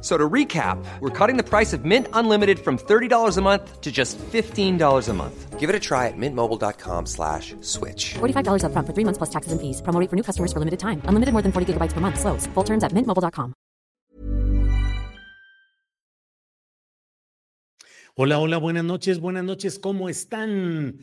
So to recap, we're cutting the price of Mint Unlimited from $30 a month to just $15 a month. Give it a try at mintmobile.com slash switch. $45 up front for three months plus taxes and fees. Promo rate for new customers for limited time. Unlimited more than 40 gigabytes per month. Slows. Full terms at mintmobile.com. Hola, hola, buenas noches, buenas noches, ¿cómo están?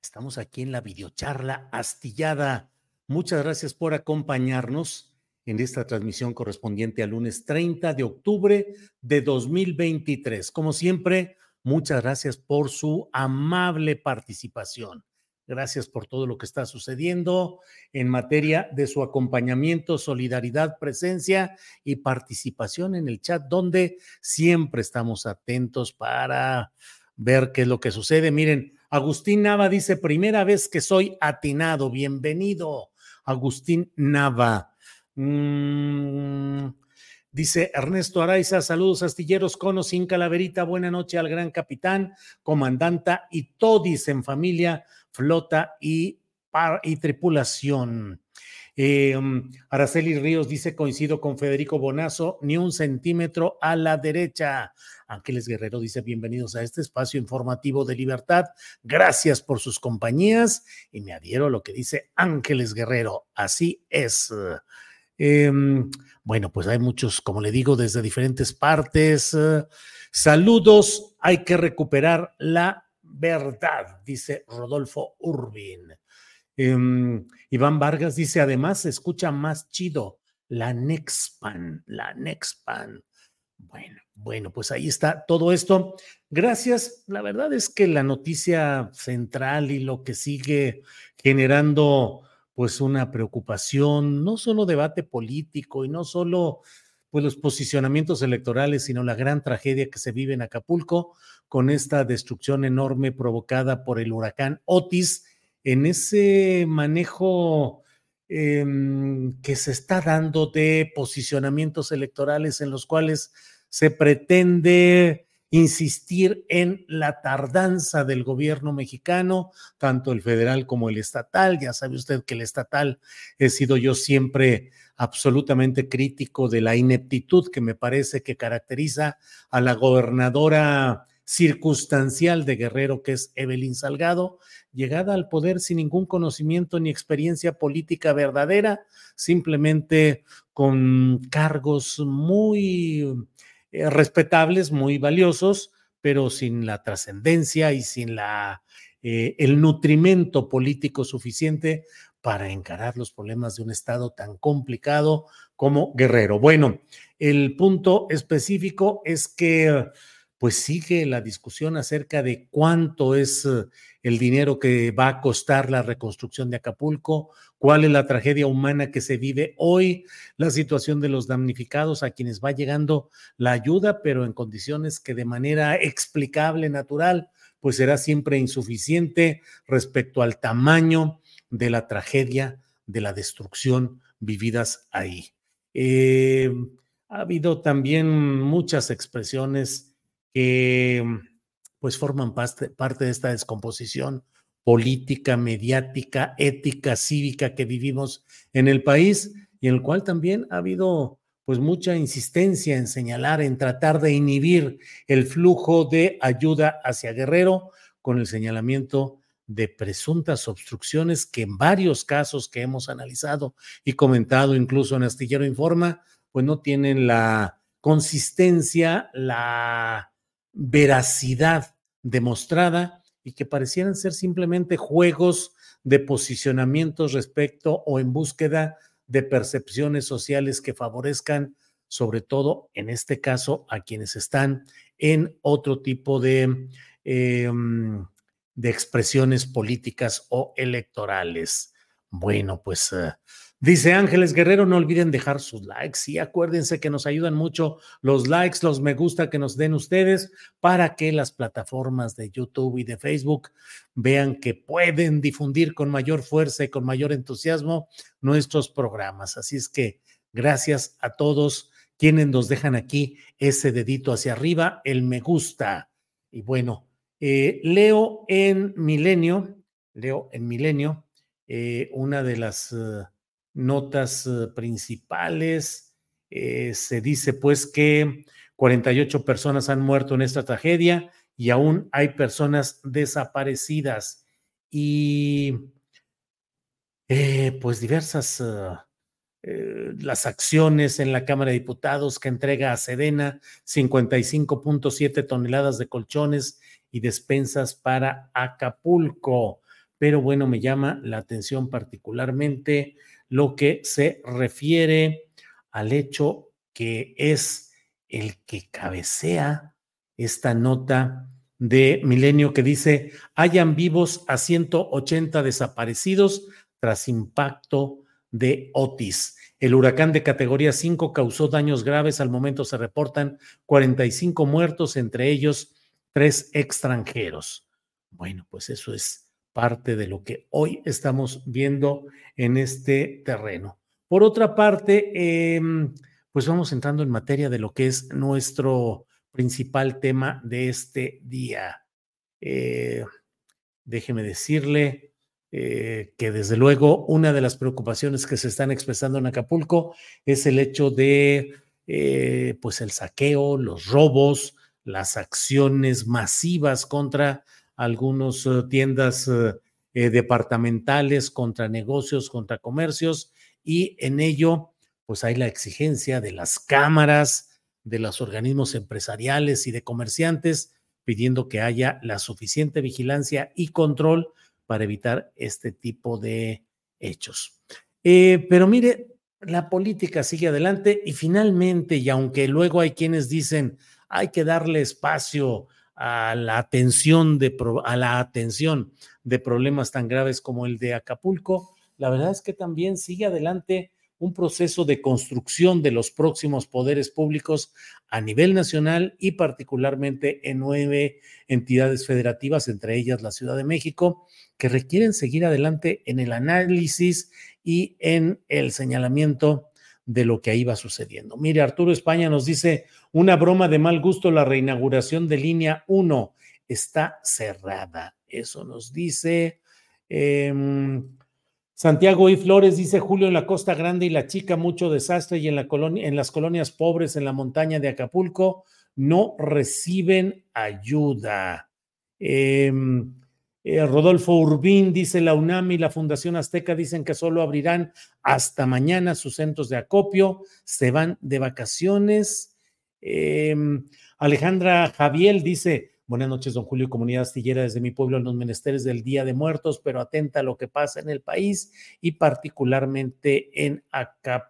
Estamos aquí en la videocharla astillada. Muchas gracias por acompañarnos en esta transmisión correspondiente al lunes 30 de octubre de 2023. Como siempre, muchas gracias por su amable participación. Gracias por todo lo que está sucediendo en materia de su acompañamiento, solidaridad, presencia y participación en el chat, donde siempre estamos atentos para ver qué es lo que sucede. Miren, Agustín Nava dice, primera vez que soy atinado. Bienvenido, Agustín Nava. Mm, dice Ernesto Araiza, saludos astilleros con o sin calaverita, buena noche al gran capitán, comandanta y todis en familia, flota y, tripulación. Eh, Araceli Ríos dice, coincido con Federico Bonazo, ni un centímetro a la derecha. Ángeles Guerrero dice, bienvenidos a este espacio informativo de libertad. Gracias por sus compañías y me adhiero a lo que dice Ángeles Guerrero. Así es. Em, bueno, pues hay muchos, como le digo, desde diferentes partes. Eh, saludos, hay que recuperar la verdad, dice Rodolfo Urbin. Em, Iván Vargas dice, además se escucha más chido la Nexpan, la Nexpan. Bueno, bueno, pues ahí está todo esto. Gracias. La verdad es que la noticia central y lo que sigue generando pues una preocupación, no solo debate político y no solo pues los posicionamientos electorales, sino la gran tragedia que se vive en Acapulco con esta destrucción enorme provocada por el huracán Otis, en ese manejo em, que se está dando de posicionamientos electorales en los cuales se pretende insistir en la tardanza del gobierno mexicano, tanto el federal como el estatal. Ya sabe usted que el estatal he sido yo siempre absolutamente crítico de la ineptitud que me parece que caracteriza a la gobernadora circunstancial de Guerrero, que es Evelyn Salgado, llegada al poder sin ningún conocimiento ni experiencia política verdadera, simplemente con cargos muy eh, respetables, muy valiosos, pero sin la trascendencia y sin la, eh, el nutrimento político suficiente para encarar los problemas de un Estado tan complicado como Guerrero. Bueno, el punto específico es que pues sigue la discusión acerca de cuánto es eh, el dinero que va a costar la reconstrucción de Acapulco, cuál es la tragedia humana que se vive hoy, la situación de los damnificados a quienes va llegando la ayuda, pero en condiciones que de manera explicable, natural, pues será siempre insuficiente respecto al tamaño de la tragedia, de la destrucción vividas ahí. Eh, ha habido también muchas expresiones que pues forman parte de esta descomposición política, mediática, ética, cívica que vivimos en el país y en el cual también ha habido pues mucha insistencia en señalar, en tratar de inhibir el flujo de ayuda hacia Guerrero con el señalamiento de presuntas obstrucciones que en varios casos que hemos analizado y comentado incluso en Astillero Informa, pues no tienen la consistencia, la veracidad demostrada y que parecieran ser simplemente juegos de posicionamientos respecto o en búsqueda de percepciones sociales que favorezcan, sobre todo en este caso, a quienes están en otro tipo de, em, de expresiones políticas o electorales. Bueno, pues eh, Dice Ángeles Guerrero, no olviden dejar sus likes y acuérdense que nos ayudan mucho los likes, los me gusta que nos den ustedes para que las plataformas de YouTube y de Facebook vean que pueden difundir con mayor fuerza y con mayor entusiasmo nuestros programas. Así es que gracias a todos quienes nos dejan aquí ese dedito hacia arriba, el me gusta. Y bueno, eh, leo en Milenio, leo en Milenio, eh, una de las... Eh, notas eh, principales. Eh, se dice pues que 48 personas han muerto en esta tragedia y aún hay personas desaparecidas y eh, pues diversas las acciones en la Cámara de Diputados que entrega a Sedena 55.7 toneladas de colchones y despensas para Acapulco. Pero bueno, me llama la atención particularmente lo que se refiere al hecho que es el que cabecea esta nota de Milenio que dice, hayan vivos a 180 desaparecidos tras impacto de Otis. El huracán de categoría 5 causó daños graves. Al momento se reportan 45 muertos, entre ellos tres extranjeros. Bueno, pues eso es parte de lo que hoy estamos viendo en este terreno. Por otra parte, em, pues vamos entrando en materia de lo que es nuestro principal tema de este día. Eh, déjeme decirle eh, que desde luego una de las preocupaciones que se están expresando en Acapulco es el hecho de eh, pues el saqueo, los robos, las acciones masivas contra algunas eh, tiendas eh, eh, departamentales contra negocios, contra comercios, y en ello, pues hay la exigencia de las cámaras, de los organismos empresariales y de comerciantes, pidiendo que haya la suficiente vigilancia y control para evitar este tipo de hechos. pero mire, la política sigue adelante y finalmente, y aunque luego hay quienes dicen hay que darle espacio a la atención de, a la atención de problemas tan graves como el de Acapulco, la verdad es que también sigue adelante un proceso de construcción de los próximos poderes públicos a nivel nacional y particularmente en nueve entidades federativas, entre ellas la Ciudad de México, que requieren seguir adelante en el análisis y en el señalamiento de lo que ahí va sucediendo. Mire, Arturo España nos dice, una broma de mal gusto, la reinauguración de línea 1 está cerrada. Eso nos dice em, Santiago y Flores, dice Julio en la Costa Grande y la Chica, mucho desastre y en, la colonia, en las colonias pobres en la montaña de Acapulco no reciben ayuda. Eh, eh, Rodolfo Urbín dice la UNAM y la Fundación Azteca dicen que solo abrirán hasta mañana sus centros de acopio, se van de vacaciones. Em, Alejandra Javier dice, buenas noches, don Julio, comunidad astillera desde mi pueblo en los menesteres del Día de Muertos, pero atenta a lo que pasa en el país y particularmente en,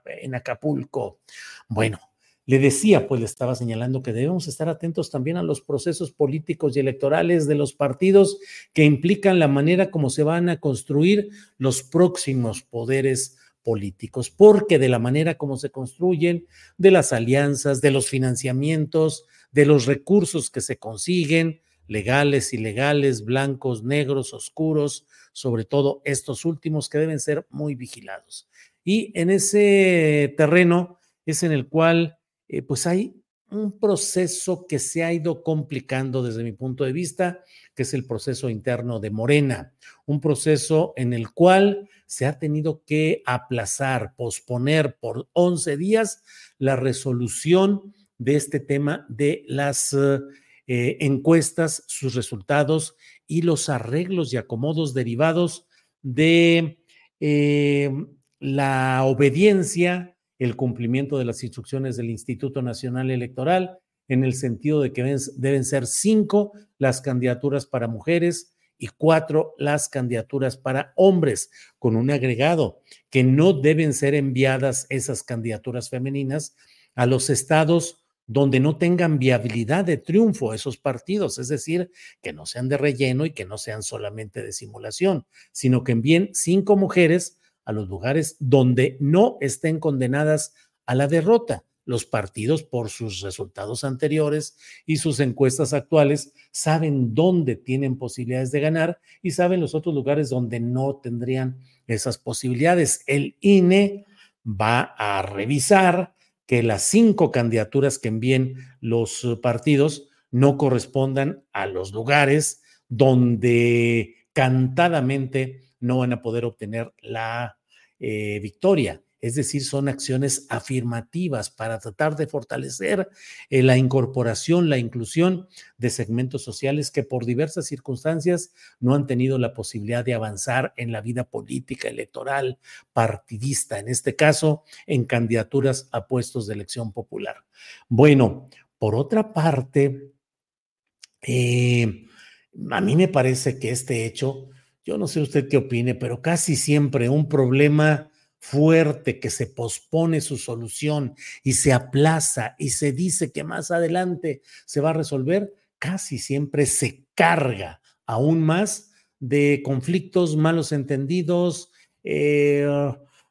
en Acapulco. Bueno, le decía, pues le estaba señalando que debemos estar atentos también a los procesos políticos y electorales de los partidos que implican la manera como se van a construir los próximos poderes políticos, porque de la manera como se construyen, de las alianzas, de los financiamientos, de los recursos que se consiguen, legales, ilegales, blancos, negros, oscuros, sobre todo estos últimos que deben ser muy vigilados. Y en ese terreno es en el cual eh, pues hay un proceso que se ha ido complicando desde mi punto de vista, que es el proceso interno de Morena, un proceso en el cual se ha tenido que aplazar, posponer por 11 días la resolución de este tema de las eh, encuestas, sus resultados y los arreglos y acomodos derivados de eh, la obediencia el cumplimiento de las instrucciones del Instituto Nacional Electoral en el sentido de que deben ser cinco las candidaturas para mujeres y cuatro las candidaturas para hombres, con un agregado que no deben ser enviadas esas candidaturas femeninas a los estados donde no tengan viabilidad de triunfo esos partidos, es decir, que no sean de relleno y que no sean solamente de simulación, sino que envíen cinco mujeres a los lugares donde no estén condenadas a la derrota. Los partidos, por sus resultados anteriores y sus encuestas actuales, saben dónde tienen posibilidades de ganar y saben los otros lugares donde no tendrían esas posibilidades. El INE va a revisar que las cinco candidaturas que envíen los partidos no correspondan a los lugares donde cantadamente no van a poder obtener la eh, victoria es decir, son acciones afirmativas para tratar de fortalecer eh, la incorporación, la inclusión de segmentos sociales que por diversas circunstancias no han tenido la posibilidad de avanzar en la vida política, electoral, partidista, en este caso, en candidaturas a puestos de elección popular. Bueno, por otra parte, eh, a mí me parece que este hecho, yo no sé usted qué opine, pero casi siempre un problema fuerte que se pospone su solución y se aplaza y se dice que más adelante se va a resolver, casi siempre se carga aún más de conflictos malos entendidos, eh,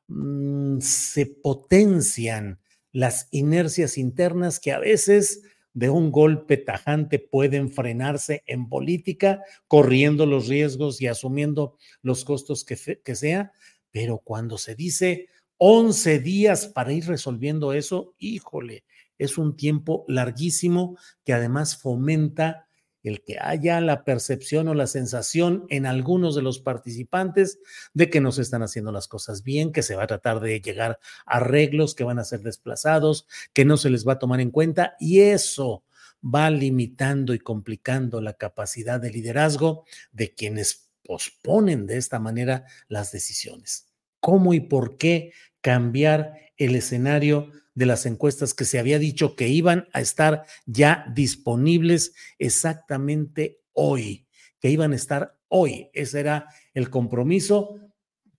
mm, se potencian las inercias internas que a veces de un golpe tajante pueden frenarse en política, corriendo los riesgos y asumiendo los costos que, que sea, pero cuando se dice 11 días para ir resolviendo eso, híjole, es un tiempo larguísimo que además fomenta el que haya la percepción o la sensación en algunos de los participantes de que no se están haciendo las cosas bien, que se va a tratar de llegar a arreglos que van a ser desplazados, que no se les va a tomar en cuenta y eso va limitando y complicando la capacidad de liderazgo de quienes posponen de esta manera las decisiones. ¿Cómo y por qué cambiar el escenario de las encuestas que se había dicho que iban a estar ya disponibles exactamente hoy, que iban a estar hoy? Ese era el compromiso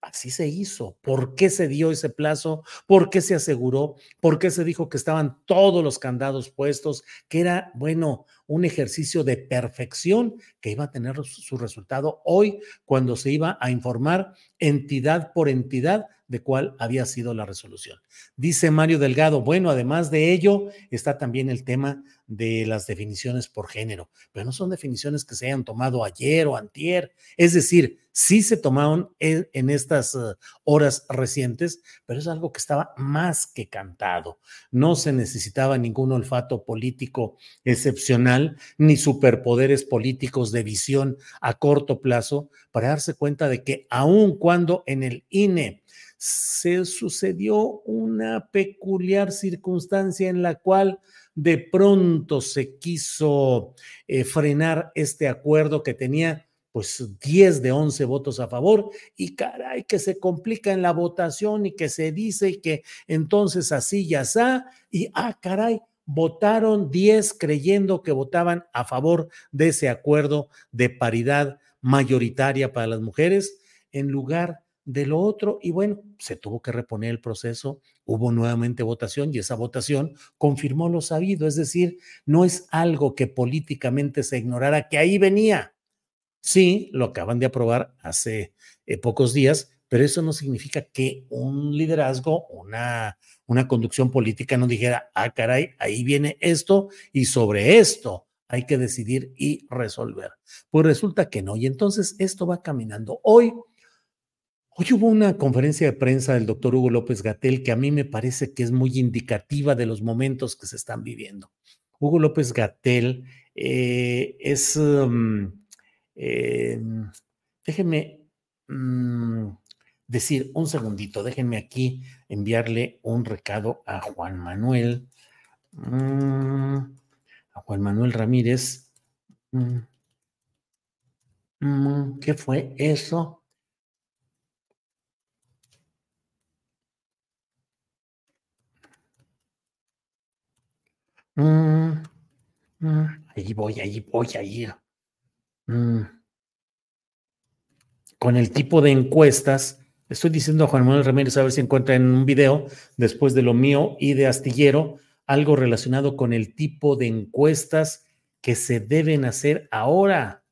Así se hizo. ¿Por qué se dio ese plazo? ¿Por qué se aseguró? ¿Por qué se dijo que estaban todos los candados puestos? Que era, bueno, un ejercicio de perfección que iba a tener su resultado hoy cuando se iba a informar entidad por entidad de cuál había sido la resolución. Dice Mario Delgado, bueno, además de ello está también el tema de las definiciones por género, pero no son definiciones que se hayan tomado ayer o antier, es decir, sí se tomaron en, estas eh, horas recientes, pero es algo que estaba más que cantado. No se necesitaba ningún olfato político excepcional, ni superpoderes políticos de visión a corto plazo para darse cuenta de que aun cuando en el INE se sucedió una peculiar circunstancia en la cual de pronto se quiso eh, frenar este acuerdo que tenía pues 10 de 11 votos a favor y caray que se complica en la votación y que se dice que entonces así ya está y ah caray votaron 10 creyendo que votaban a favor de ese acuerdo de paridad mayoritaria para las mujeres en lugar de lo otro y bueno, se tuvo que reponer el proceso, hubo nuevamente votación y esa votación confirmó lo sabido, es decir, no es algo que políticamente se ignorara, que ahí venía. Sí, lo acaban de aprobar hace eh, pocos días, pero eso no significa que un liderazgo, una, una conducción política no dijera, ah, caray, ahí viene esto y sobre esto hay que decidir y resolver. Pues resulta que no, y entonces esto va caminando. Hoy Hoy hubo una conferencia de prensa del doctor Hugo López Gatel que a mí me parece que es muy indicativa de los momentos que se están viviendo. Hugo López Gatel eh, es, um, déjenme mm, decir un segundito, déjenme aquí enviarle un recado a Juan Manuel, mm, a Juan Manuel Ramírez. Mm, ¿Qué fue eso? Mm, mm, ahí voy, ahí voy, ahí. Mm. Con el tipo de encuestas, estoy diciendo a Juan Manuel Ramírez a ver si encuentra en un video, después de lo mío y de Astillero, algo relacionado con el tipo de encuestas que se deben hacer ahora,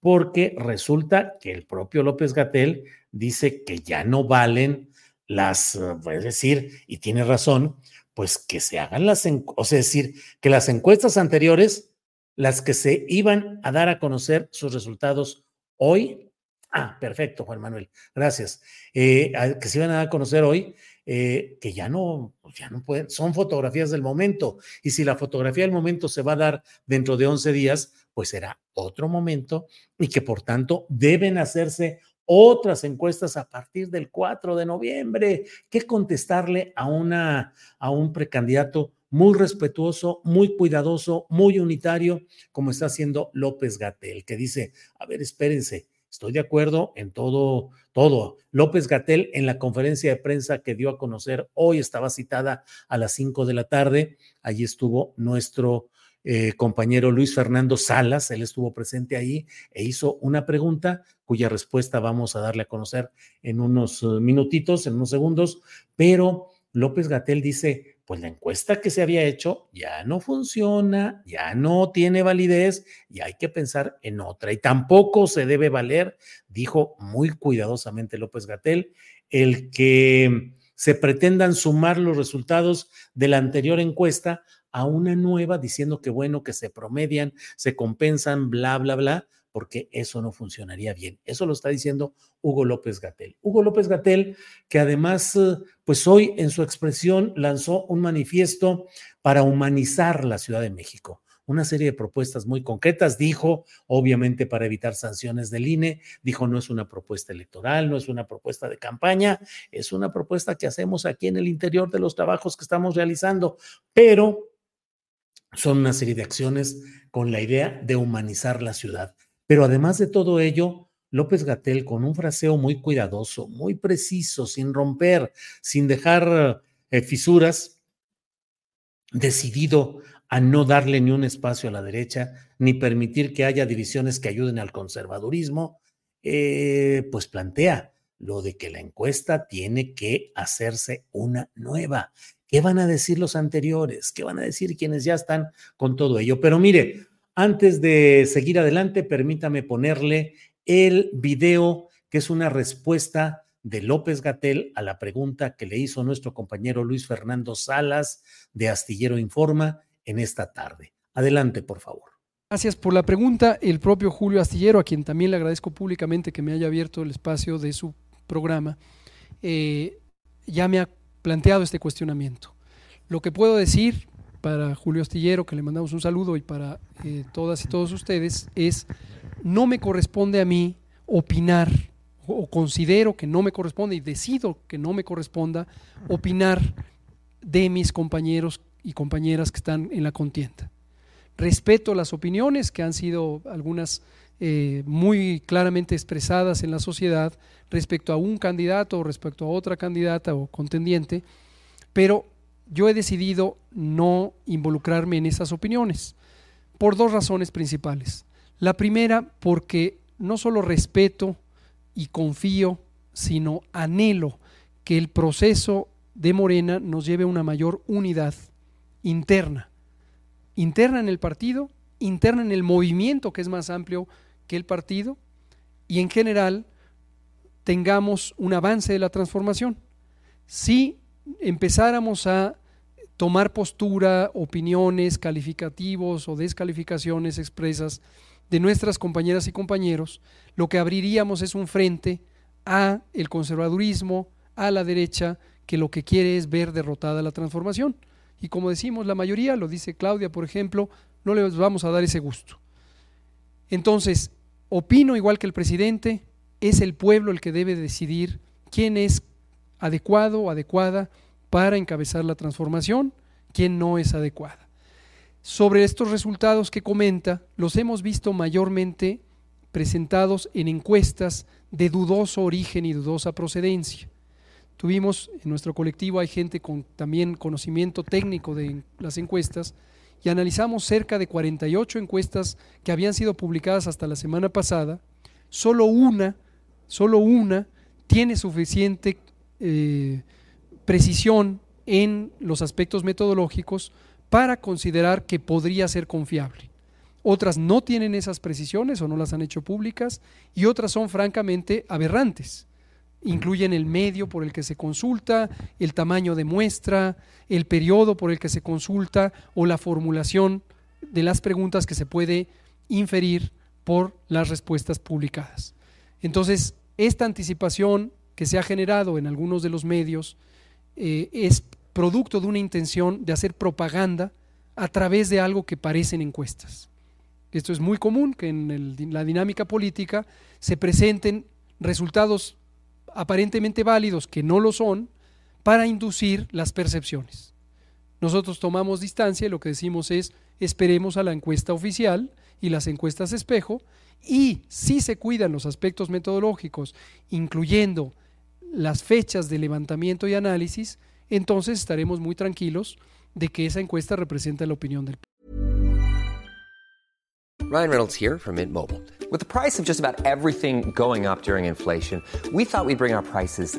porque resulta que el propio López Gatel dice que ya no valen las, es decir, y tiene razón, pues que se hagan las, o sea, decir, que las encuestas anteriores, las que se iban a dar a conocer sus resultados hoy, ah, perfecto, Juan Manuel, gracias, eh, que se iban a conocer hoy, eh, que ya no, pues ya no pueden, son fotografías del momento. Y si la fotografía del momento se va a dar dentro de 11 días, pues será otro momento y que por tanto deben hacerse otras encuestas a partir del 4 de noviembre. ¿Qué contestarle a, una, a un precandidato muy respetuoso, muy cuidadoso, muy unitario, como está haciendo López Gatel, que dice, a ver, espérense, estoy de acuerdo en todo, todo. López Gatel en la conferencia de prensa que dio a conocer hoy estaba citada a las 5 de la tarde, allí estuvo nuestro eh, compañero Luis Fernando Salas, él estuvo presente ahí e hizo una pregunta cuya respuesta vamos a darle a conocer en unos eh, minutitos, en unos segundos, pero López Gatel dice, pues la encuesta que se había hecho ya no funciona, ya no tiene validez y hay que pensar en otra. Y tampoco se debe valer, dijo muy cuidadosamente López Gatel, el que se pretendan sumar los resultados de la anterior encuesta a una nueva diciendo que bueno, que se promedian, se compensan, bla, bla, bla, porque eso no funcionaría bien. Eso lo está diciendo Hugo López Gatel. Hugo López Gatel, que además, eh, pues hoy en su expresión lanzó un manifiesto para humanizar la Ciudad de México una serie de propuestas muy concretas. Dijo, obviamente, para evitar sanciones del INE, dijo, no es una propuesta electoral, no es una propuesta de campaña, es una propuesta que hacemos aquí en el interior de los trabajos que estamos realizando, pero son una serie de acciones con la idea de humanizar la ciudad. Pero además de todo ello, López Gatel, con un fraseo muy cuidadoso, muy preciso, sin romper, sin dejar eh, fisuras, decidido a no darle ni un espacio a la derecha, ni permitir que haya divisiones que ayuden al conservadurismo, eh, pues plantea lo de que la encuesta tiene que hacerse una nueva. ¿Qué van a decir los anteriores? ¿Qué van a decir quienes ya están con todo ello? Pero mire, antes de seguir adelante, permítame ponerle el video que es una respuesta de López Gatel a la pregunta que le hizo nuestro compañero Luis Fernando Salas de Astillero Informa en esta tarde. Adelante, por favor. Gracias por la pregunta. El propio Julio Astillero, a quien también le agradezco públicamente que me haya abierto el espacio de su programa, eh, ya me ha planteado este cuestionamiento. Lo que puedo decir para Julio Astillero, que le mandamos un saludo, y para eh, todas y todos ustedes, es, no me corresponde a mí opinar, o considero que no me corresponde, y decido que no me corresponda opinar de mis compañeros y compañeras que están en la contienda. Respeto las opiniones que han sido algunas eh, muy claramente expresadas en la sociedad respecto a un candidato o respecto a otra candidata o contendiente, pero yo he decidido no involucrarme en esas opiniones por dos razones principales. La primera, porque no solo respeto y confío, sino anhelo que el proceso de Morena nos lleve a una mayor unidad interna, interna en el partido, interna en el movimiento que es más amplio que el partido y en general tengamos un avance de la transformación. Si empezáramos a tomar postura, opiniones, calificativos o descalificaciones expresas de nuestras compañeras y compañeros, lo que abriríamos es un frente a el conservadurismo, a la derecha, que lo que quiere es ver derrotada la transformación. Y como decimos, la mayoría, lo dice Claudia, por ejemplo, no les vamos a dar ese gusto. Entonces, opino igual que el presidente, es el pueblo el que debe decidir quién es adecuado o adecuada para encabezar la transformación, quién no es adecuada. Sobre estos resultados que comenta, los hemos visto mayormente presentados en encuestas de dudoso origen y dudosa procedencia. Tuvimos en nuestro colectivo, hay gente con también conocimiento técnico de las encuestas, y analizamos cerca de 48 encuestas que habían sido publicadas hasta la semana pasada, solo una, solo una tiene suficiente eh, precisión en los aspectos metodológicos para considerar que podría ser confiable. Otras no tienen esas precisiones o no las han hecho públicas y otras son francamente aberrantes. Incluyen el medio por el que se consulta, el tamaño de muestra, el periodo por el que se consulta o la formulación de las preguntas que se puede inferir por las respuestas publicadas. Entonces, esta anticipación que se ha generado en algunos de los medios eh, es producto de una intención de hacer propaganda a través de algo que parecen encuestas. Esto es muy común, que en la dinámica política se presenten resultados aparentemente válidos que no lo son para inducir las percepciones. Nosotros tomamos distancia y lo que decimos es esperemos a la encuesta oficial y las encuestas espejo y si se cuidan los aspectos metodológicos, incluyendo las fechas de levantamiento y análisis, entonces estaremos muy tranquilos de que esa encuesta representa la opinión del Ryan Reynolds here from Mint Mobile. With the price of just about everything going up during inflation, we thought we'd bring our prices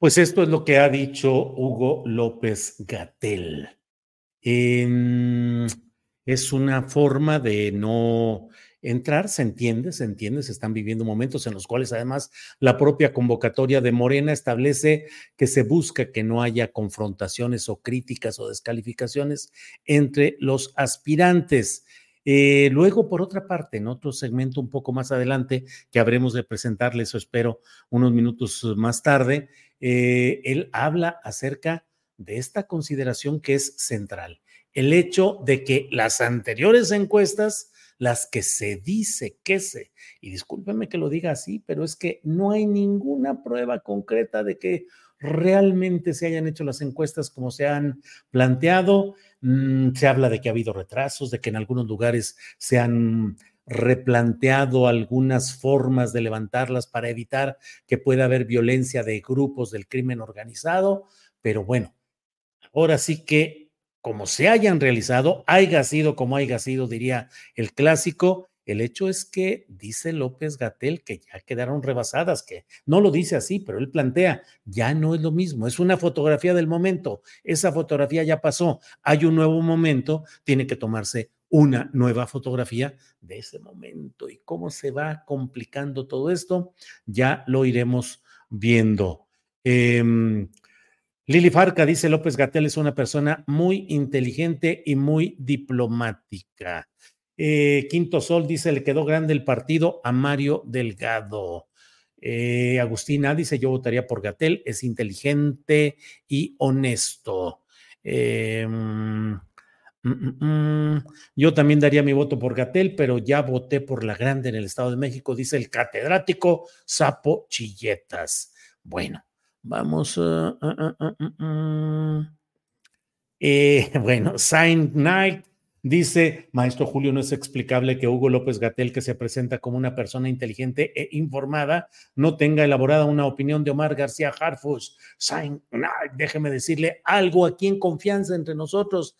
Pues esto es lo que ha dicho Hugo López Gatel. Em, es una forma de no entrar, se entiende, se entiende, se están viviendo momentos en los cuales además la propia convocatoria de Morena establece que se busca que no haya confrontaciones o críticas o descalificaciones entre los aspirantes. Eh, luego, por otra parte, en otro segmento un poco más adelante, que habremos de presentarle, eso espero, unos minutos más tarde, eh, él habla acerca de esta consideración que es central, el hecho de que las anteriores encuestas, las que se dice que se, y discúlpeme que lo diga así, pero es que no hay ninguna prueba concreta de que realmente se hayan hecho las encuestas como se han planteado. Mm, se habla de que ha habido retrasos, de que en algunos lugares se han replanteado algunas formas de levantarlas para evitar que pueda haber violencia de grupos del crimen organizado, pero bueno, ahora sí que como se hayan realizado, haya sido como haya sido, diría el clásico, el hecho es que dice López Gatel que ya quedaron rebasadas, que no lo dice así, pero él plantea, ya no es lo mismo, es una fotografía del momento, esa fotografía ya pasó, hay un nuevo momento, tiene que tomarse una nueva fotografía de ese momento. ¿Y cómo se va complicando todo esto? Ya lo iremos viendo. Em, Lili Farca dice López Gatel es una persona muy inteligente y muy diplomática. Eh, Quinto Sol dice, le quedó grande el partido a Mario Delgado. Eh, Agustina dice, yo votaría por Gatel, es inteligente y honesto. Eh, mm, mm, mm, yo también daría mi voto por Gatel, pero ya voté por la grande en el Estado de México, dice el catedrático Sapo Chilletas. Bueno, vamos. Uh, uh, uh, bueno, Saint Knight Dice, maestro Julio, no es explicable que Hugo López Gatel, que se presenta como una persona inteligente e informada, no tenga elaborada una opinión de Omar García Harfus. Déjeme decirle algo aquí en confianza entre nosotros.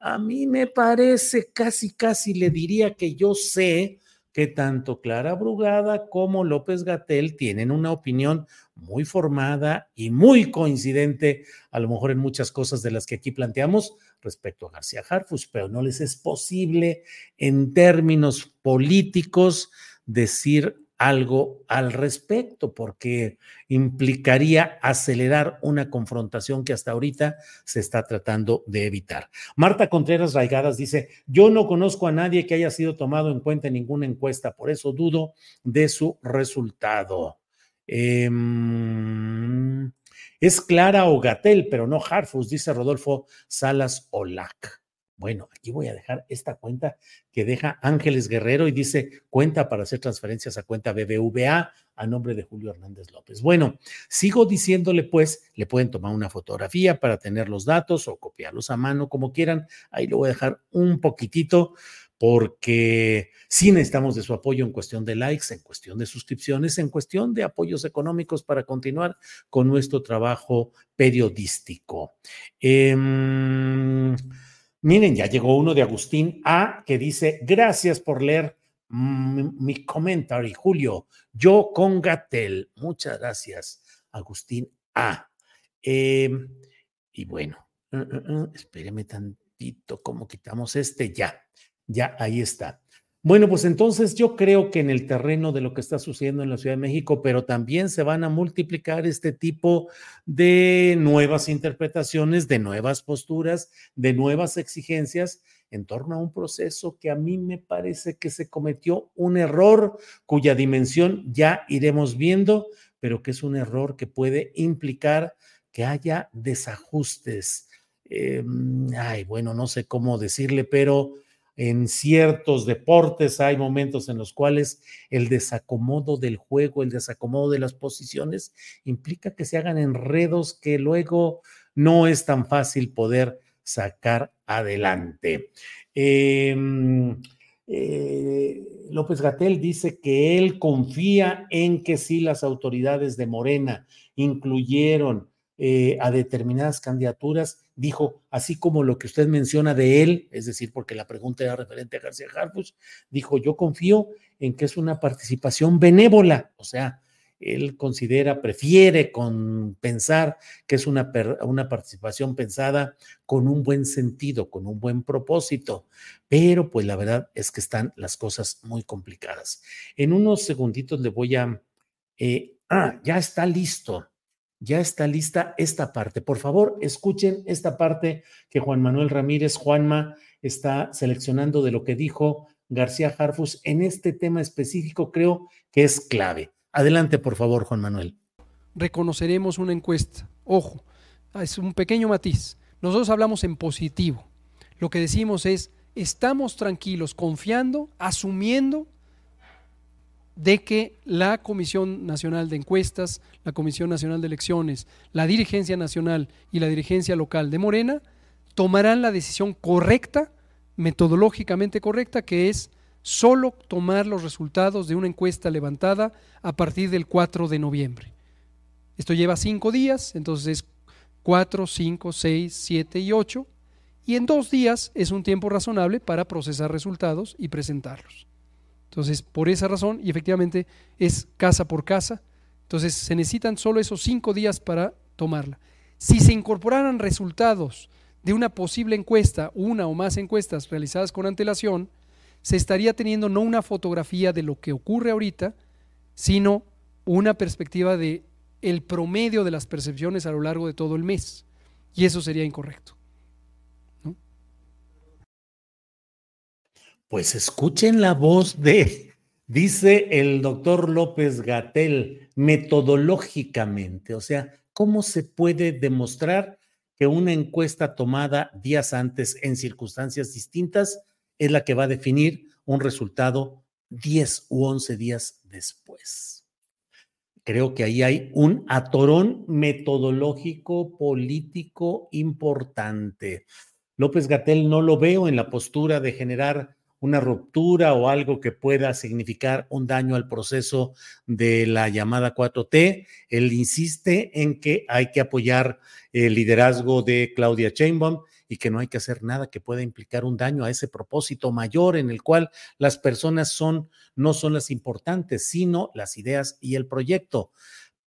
A mí me parece, casi, casi le diría que yo sé que tanto Clara Brugada como López Gatel tienen una opinión muy formada y muy coincidente, a lo mejor en muchas cosas de las que aquí planteamos respecto a García Harfus, pero no les es posible en términos políticos decir algo al respecto, porque implicaría acelerar una confrontación que hasta ahorita se está tratando de evitar. Marta Contreras Raigadas dice, yo no conozco a nadie que haya sido tomado en cuenta en ninguna encuesta, por eso dudo de su resultado. Em, es Clara Ogatel, pero no Harfus, dice Rodolfo Salas Olac. Bueno, aquí voy a dejar esta cuenta que deja Ángeles Guerrero y dice cuenta para hacer transferencias a cuenta BBVA a nombre de Julio Hernández López. Bueno, sigo diciéndole pues, le pueden tomar una fotografía para tener los datos o copiarlos a mano como quieran. Ahí lo voy a dejar un poquitito porque sí necesitamos de su apoyo en cuestión de likes, en cuestión de suscripciones, en cuestión de apoyos económicos para continuar con nuestro trabajo periodístico. Eh, Miren, ya llegó uno de Agustín A que dice, gracias por leer mi comentario, Julio. Yo con Gatel. Muchas gracias, Agustín A. Em, y bueno, uh, espéreme tantito, ¿cómo quitamos este? Ya, ya, ahí está. Bueno, pues entonces yo creo que en el terreno de lo que está sucediendo en la Ciudad de México, pero también se van a multiplicar este tipo de nuevas interpretaciones, de nuevas posturas, de nuevas exigencias en torno a un proceso que a mí me parece que se cometió un error cuya dimensión ya iremos viendo, pero que es un error que puede implicar que haya desajustes. Em, ay, bueno, no sé cómo decirle, pero en ciertos deportes hay momentos en los cuales el desacomodo del juego, el desacomodo de las posiciones implica que se hagan enredos que luego no es tan fácil poder sacar adelante. Em, eh, López Gatel dice que él confía en que si las autoridades de Morena incluyeron eh, a determinadas candidaturas, dijo, así como lo que usted menciona de él, es decir, porque la pregunta era referente a García Harfus, dijo, yo confío en que es una participación benévola, o sea, él considera, prefiere con pensar que es una, una participación pensada con un buen sentido, con un buen propósito, pero pues la verdad es que están las cosas muy complicadas. En unos segunditos le voy a... Ah, ya está listo ya está lista esta parte. Por favor, escuchen esta parte que Juan Manuel Ramírez, Juanma, está seleccionando de lo que dijo García Harfus en este tema específico, creo que es clave. Adelante, por favor, Juan Manuel. Reconoceremos una encuesta. Ojo, es un pequeño matiz. Nosotros hablamos en positivo. Lo que decimos es, estamos tranquilos, confiando, asumiendo de que la Comisión Nacional de Encuestas, la Comisión Nacional de Elecciones, la dirigencia nacional y la dirigencia local de Morena tomarán la decisión correcta, metodológicamente correcta, que es solo tomar los resultados de una encuesta levantada a partir del 4 de noviembre. Esto lleva cinco días, entonces es 4, 5, 6, 7 y 8, y en dos días es un tiempo razonable para procesar resultados y presentarlos. Entonces, por esa razón, y efectivamente es casa por casa, entonces se necesitan solo esos cinco días para tomarla. Si se incorporaran resultados de una posible encuesta, una o más encuestas realizadas con antelación, se estaría teniendo no una fotografía de lo que ocurre ahorita, sino una perspectiva de el promedio de las percepciones a lo largo de todo el mes. Y eso sería incorrecto. Pues escuchen la voz de, dice el doctor López Gatel, metodológicamente, o sea, ¿cómo se puede demostrar que una encuesta tomada días antes en circunstancias distintas es la que va a definir un resultado 10 u 11 días después? Creo que ahí hay un atorón metodológico político importante. López Gatel no lo veo en la postura de generar una ruptura o algo que pueda significar un daño al proceso de la llamada 4T. Él insiste en que hay que apoyar el liderazgo de Claudia Sheinbaum y que no hay que hacer nada que pueda implicar un daño a ese propósito mayor en el cual las personas son, no son las importantes, sino las ideas y el proyecto.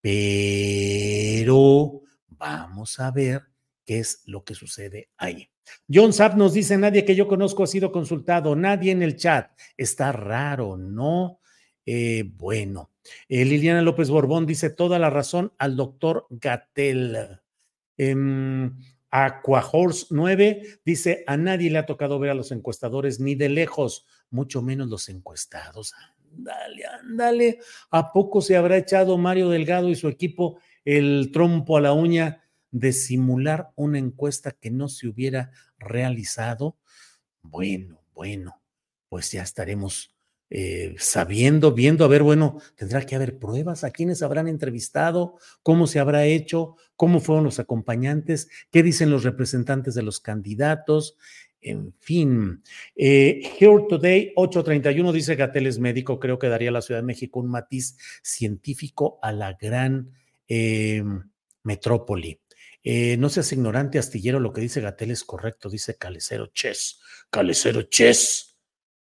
Pero vamos a ver qué es lo que sucede ahí. John Sapp nos dice, nadie que yo conozco ha sido consultado, nadie en el chat. Está raro, ¿no? Eh, bueno, eh, Liliana López Borbón dice toda la razón al doctor Gatel. Eh, Aquahorse 9 dice, a nadie le ha tocado ver a los encuestadores ni de lejos, mucho menos los encuestados. Ándale, ándale. ¿A poco se habrá echado Mario Delgado y su equipo el trompo a la uña de simular una encuesta que no se hubiera realizado? Bueno, bueno, pues ya estaremos eh, sabiendo, viendo, a ver, bueno, tendrá que haber pruebas, a quiénes habrán entrevistado, cómo se habrá hecho, cómo fueron los acompañantes, qué dicen los representantes de los candidatos, en fin. Eh, Here Today 831 dice Gatel es médico, creo que daría a la Ciudad de México un matiz científico a la gran eh, metrópoli. No seas ignorante, astillero, lo que dice Gatel es correcto, dice Calecero Chess. Calecero Chess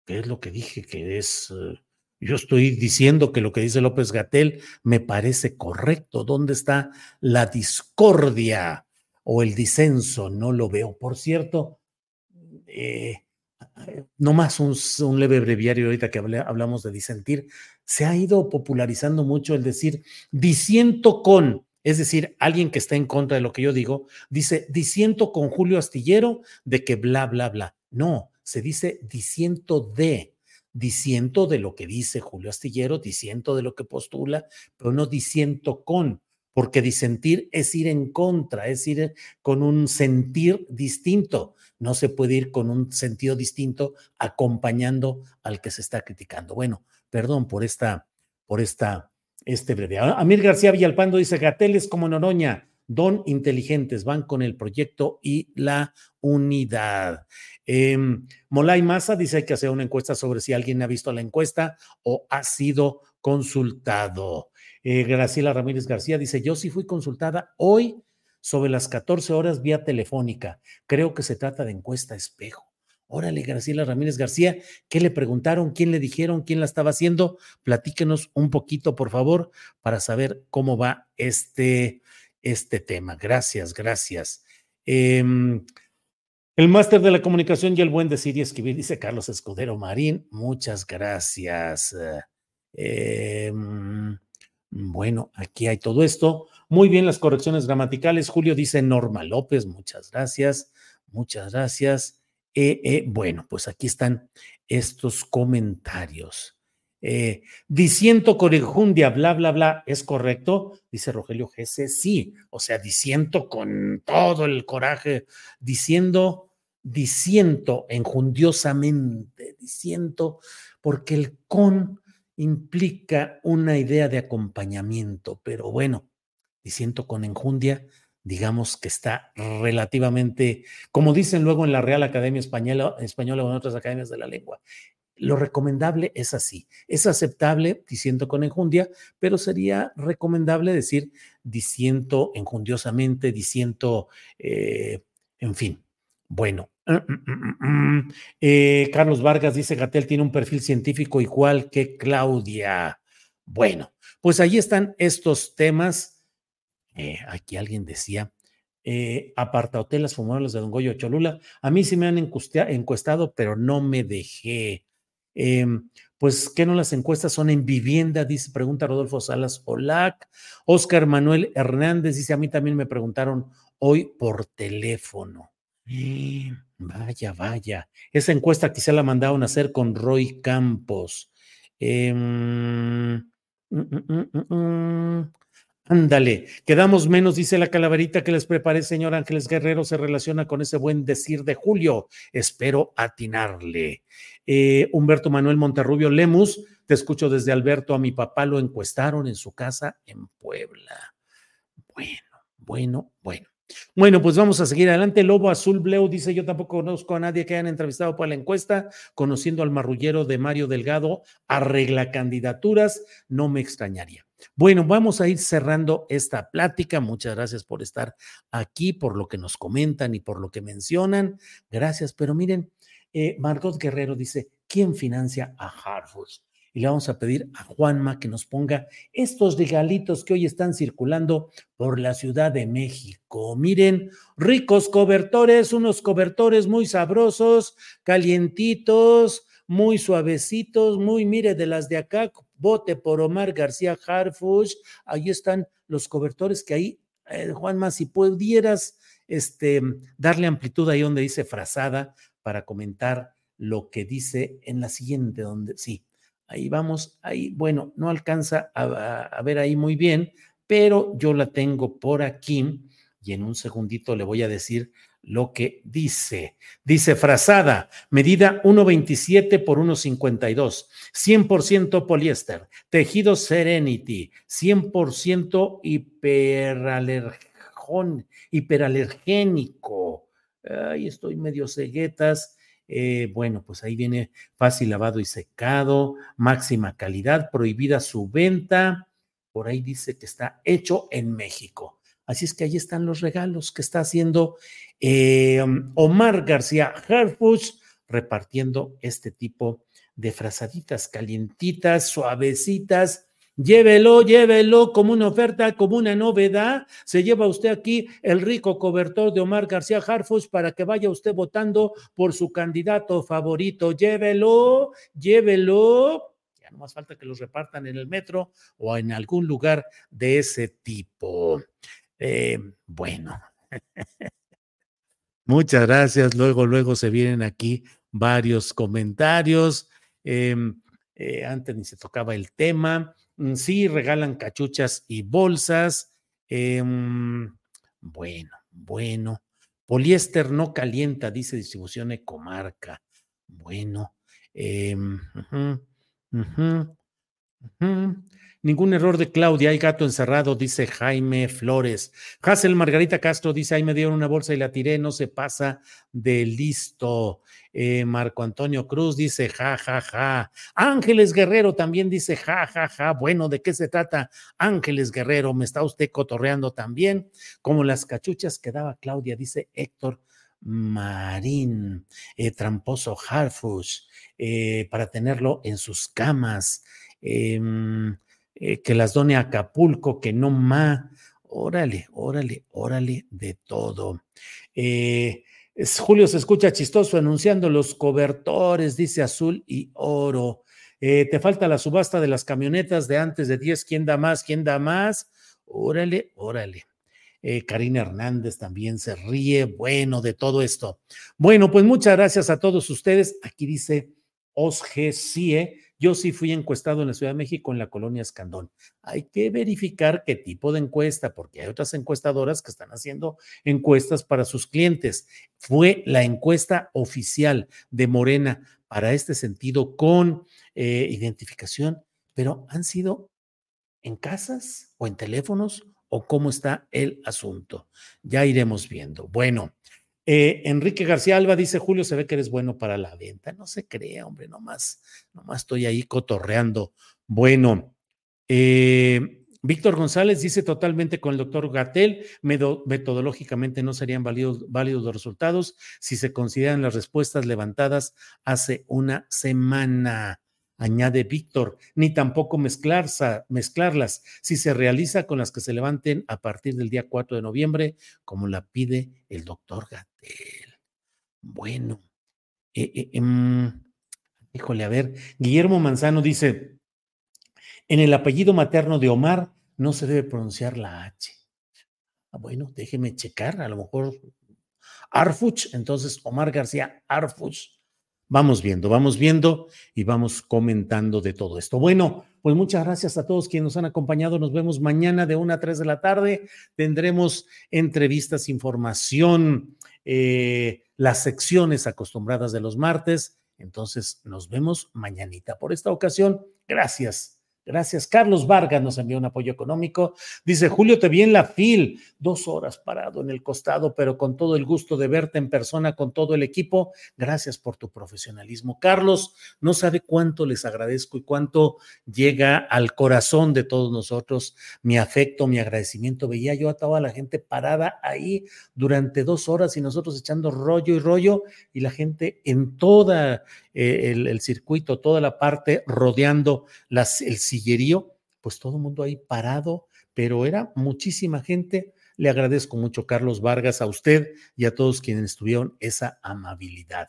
¿Qué es lo que dije? Que es. Eh, yo estoy diciendo que lo que dice López Gatel me parece correcto. ¿Dónde está la discordia o el disenso? No lo veo. Por cierto, eh, no más un, un, leve breviario ahorita que hablamos de disentir. Se ha ido popularizando mucho el decir disiento con, es decir, alguien que está en contra de lo que yo digo, dice disiento con Julio Astillero de que bla, bla, bla. No, se dice diciendo de, diciendo de lo que dice Julio Astillero, diciendo de lo que postula, pero no diciendo con, porque disentir es ir en contra, es ir con un sentir distinto. No se puede ir con un sentido distinto acompañando al que se está criticando. Bueno, perdón por esta, por esta, este breve. Amir García Villalpando dice, Gateles como Noroña, don inteligentes, van con el proyecto y la unidad. Eh, Molay Massa dice hay que hacer una encuesta sobre si alguien ha visto la encuesta o ha sido consultado. Eh, Graciela Ramírez García dice, yo sí fui consultada hoy sobre las 14 horas vía telefónica. Creo que se trata de encuesta espejo. Órale, Graciela Ramírez García, ¿qué le preguntaron? ¿Quién le dijeron? ¿Quién la estaba haciendo? Platíquenos un poquito, por favor, para saber cómo va este, este tema. Gracias, gracias. Eh, el máster de la comunicación y el buen decir y escribir, dice Carlos Escudero Marín. Muchas gracias. Mm, bueno, aquí hay todo esto. Muy bien las correcciones gramaticales. Julio dice Norma López. Muchas gracias. Muchas gracias. Eh, eh, bueno, pues aquí están estos comentarios. Eh, diciendo corejundia, bla, bla, bla, ¿es correcto? Dice Rogelio Gese, sí, o sea, diciendo con todo el coraje, diciendo diciendo enjundiosamente, diciendo, porque el con implica una idea de acompañamiento, pero bueno, diciendo con enjundia, digamos que está relativamente, como dicen luego en la Real Academia Española, Española o en otras academias de la lengua, lo recomendable es así. Es aceptable diciendo con enjundia, pero sería recomendable decir diciendo enjundiosamente, diciendo, eh, en fin. Bueno, eh, Carlos Vargas dice, Gatel tiene un perfil científico igual que Claudia. Bueno, pues ahí están estos temas. Eh, aquí alguien decía, eh, apartahotelas fumarolas de Don Goyo Cholula. A mí sí me han encuestado, pero no me dejé. Em, pues, ¿qué no las encuestas son en vivienda? Dice, pregunta Rodolfo Salas Olac. Oscar Manuel Hernández dice, a mí también me preguntaron hoy por teléfono. Vaya, vaya. Esa encuesta quizá la mandaron a hacer con Roy Campos. Em, mm, mm, mm, ándale, quedamos menos, dice la calaverita que les preparé, señor Ángeles Guerrero, se relaciona con ese buen decir de Julio. Espero atinarle. Eh, Humberto Manuel Monterrubio Lemus, te escucho desde Alberto, a mi papá lo encuestaron en su casa en Puebla. Bueno, bueno, bueno. Bueno, pues vamos a seguir adelante. Lobo Azul Bleu dice: Yo tampoco conozco a nadie que hayan entrevistado para la encuesta. Conociendo al marrullero de Mario Delgado, arregla candidaturas, no me extrañaría. Bueno, vamos a ir cerrando esta plática. Muchas gracias por estar aquí, por lo que nos comentan y por lo que mencionan. Gracias, pero miren, eh, Margot Guerrero dice, ¿quién financia a Harvard? Y le vamos a pedir a Juanma que nos ponga estos regalitos que hoy están circulando por la Ciudad de México. Miren, ricos cobertores, unos cobertores muy sabrosos, calientitos, muy suavecitos, muy, mire, de las de acá, vote por Omar García Harfush, ahí están los cobertores que ahí, eh, Juanma, si pudieras este, darle amplitud ahí donde dice frazada para comentar lo que dice en la siguiente, donde sí, ahí vamos, ahí, bueno, no alcanza a, a ver ahí muy bien, pero yo la tengo por aquí y en un segundito le voy a decir lo que dice. Dice frazada, medida 1,27 por 1,52, 100% poliéster, tejido Serenity, 100% hiperalergón, hiperalergénico. Ay, estoy medio ceguetas. Eh, bueno, pues ahí viene fácil lavado y secado, máxima calidad, prohibida su venta. Por ahí dice que está hecho en México. Así es que ahí están los regalos que está haciendo eh, Omar García Harfuch repartiendo este tipo de frazaditas calientitas, suavecitas. Llévelo, llévelo como una oferta, como una novedad. Se lleva usted aquí el rico cobertor de Omar García Harfuch para que vaya usted votando por su candidato favorito. Llévelo, llévelo. Ya no más falta que los repartan en el metro o en algún lugar de ese tipo. Eh, bueno. Muchas gracias. Luego, luego se vienen aquí varios comentarios. Em, eh, antes ni se tocaba el tema. Mm, sí, regalan cachuchas y bolsas. Em, bueno, bueno. Poliéster no calienta, dice distribución Ecomarca. Bueno. Eh, Ningún error de Claudia, hay gato encerrado, dice Jaime Flores. Hazel Margarita Castro dice, ahí me dieron una bolsa y la tiré, no se pasa de listo. Eh, Marco Antonio Cruz dice, ja, ja, ja. Ángeles Guerrero también dice, ja, ja, ja. Bueno, ¿de qué se trata? Ángeles Guerrero, me está usted cotorreando también, como las cachuchas que daba Claudia, dice Héctor Marín, eh, tramposo Harfush, eh, para tenerlo en sus camas. Em, eh, que las done a Acapulco, que no ma. Órale, órale, órale de todo. Eh, Julio se escucha chistoso anunciando los cobertores, dice azul y oro. Eh, te falta la subasta de las camionetas de antes de 10. ¿Quién da más? ¿Quién da más? Órale, órale. Karina Hernández también se ríe. Bueno, de todo esto. Bueno, pues muchas gracias a todos ustedes. Aquí dice Osgesie yo sí fui encuestado en la Ciudad de México, en la colonia Escandón. Hay que verificar qué tipo de encuesta, porque hay otras encuestadoras que están haciendo encuestas para sus clientes. Fue la encuesta oficial de Morena para este sentido con eh, identificación, pero han sido en casas o en teléfonos o cómo está el asunto. Ya iremos viendo. Bueno, eh, Enrique García Alba dice, Julio, se ve que eres bueno para la venta. No se crea, hombre, nomás, nomás estoy ahí cotorreando. Bueno, eh, Víctor González dice totalmente con el doctor Gatel, metodológicamente no serían válidos, válidos los resultados si se consideran las respuestas levantadas hace una semana añade Víctor, ni tampoco mezclarlas si se realiza con las que se levanten a partir del día 4 de noviembre, como la pide el doctor Gatel. Bueno, eh, eh, em, híjole, a ver, Guillermo Manzano dice, en el apellido materno de Omar no se debe pronunciar la H. Ah, bueno, déjeme checar, a lo mejor Arfuch, entonces Omar García Arfuch Vamos viendo, vamos viendo y vamos comentando de todo esto. Bueno, pues muchas gracias a todos quienes nos han acompañado. Nos vemos mañana de 1 a 3 de la tarde. Tendremos entrevistas, información, eh, las secciones acostumbradas de los martes. Entonces, nos vemos mañanita. Por esta ocasión, gracias. Gracias. Carlos Vargas nos envió un apoyo económico. Dice, Julio, te vi en la FIL, dos horas parado en el costado, pero con todo el gusto de verte en persona con todo el equipo. Gracias por tu profesionalismo. Carlos, no sabe cuánto les agradezco y cuánto llega al corazón de todos nosotros mi afecto, mi agradecimiento. Veía yo a toda la gente parada ahí durante dos horas y nosotros echando rollo y rollo y la gente en toda eh, el, circuito, toda la parte rodeando las, el pues todo el mundo ahí parado, pero era muchísima gente. Le agradezco mucho, Carlos Vargas, a usted y a todos quienes tuvieron esa amabilidad.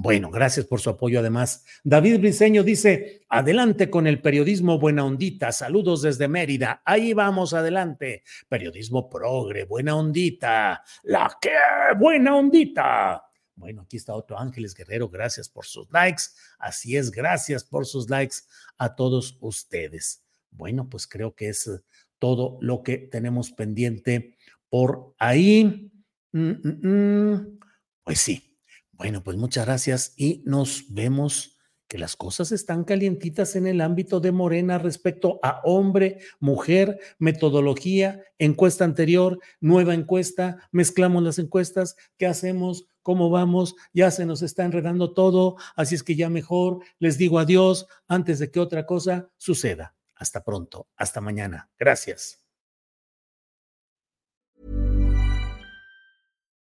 Bueno, gracias por su apoyo además. David Briceño dice, adelante con el periodismo buena ondita, saludos desde Mérida, ahí vamos adelante. Periodismo progre, buena ondita, la que buena ondita. Bueno, aquí está otro Ángeles Guerrero, gracias por sus likes. Así es, gracias por sus likes a todos ustedes. Bueno, pues creo que es eh, todo lo que tenemos pendiente por ahí. Mm, mm, mm. Pues sí. Bueno, pues muchas gracias y nos vemos que las cosas están calientitas en el ámbito de Morena respecto a hombre, mujer, metodología, encuesta anterior, nueva encuesta, mezclamos las encuestas, ¿qué hacemos? ¿Cómo vamos? Ya se nos está enredando todo, así es que ya mejor les digo adiós antes de que otra cosa suceda. Hasta pronto, hasta mañana. Gracias.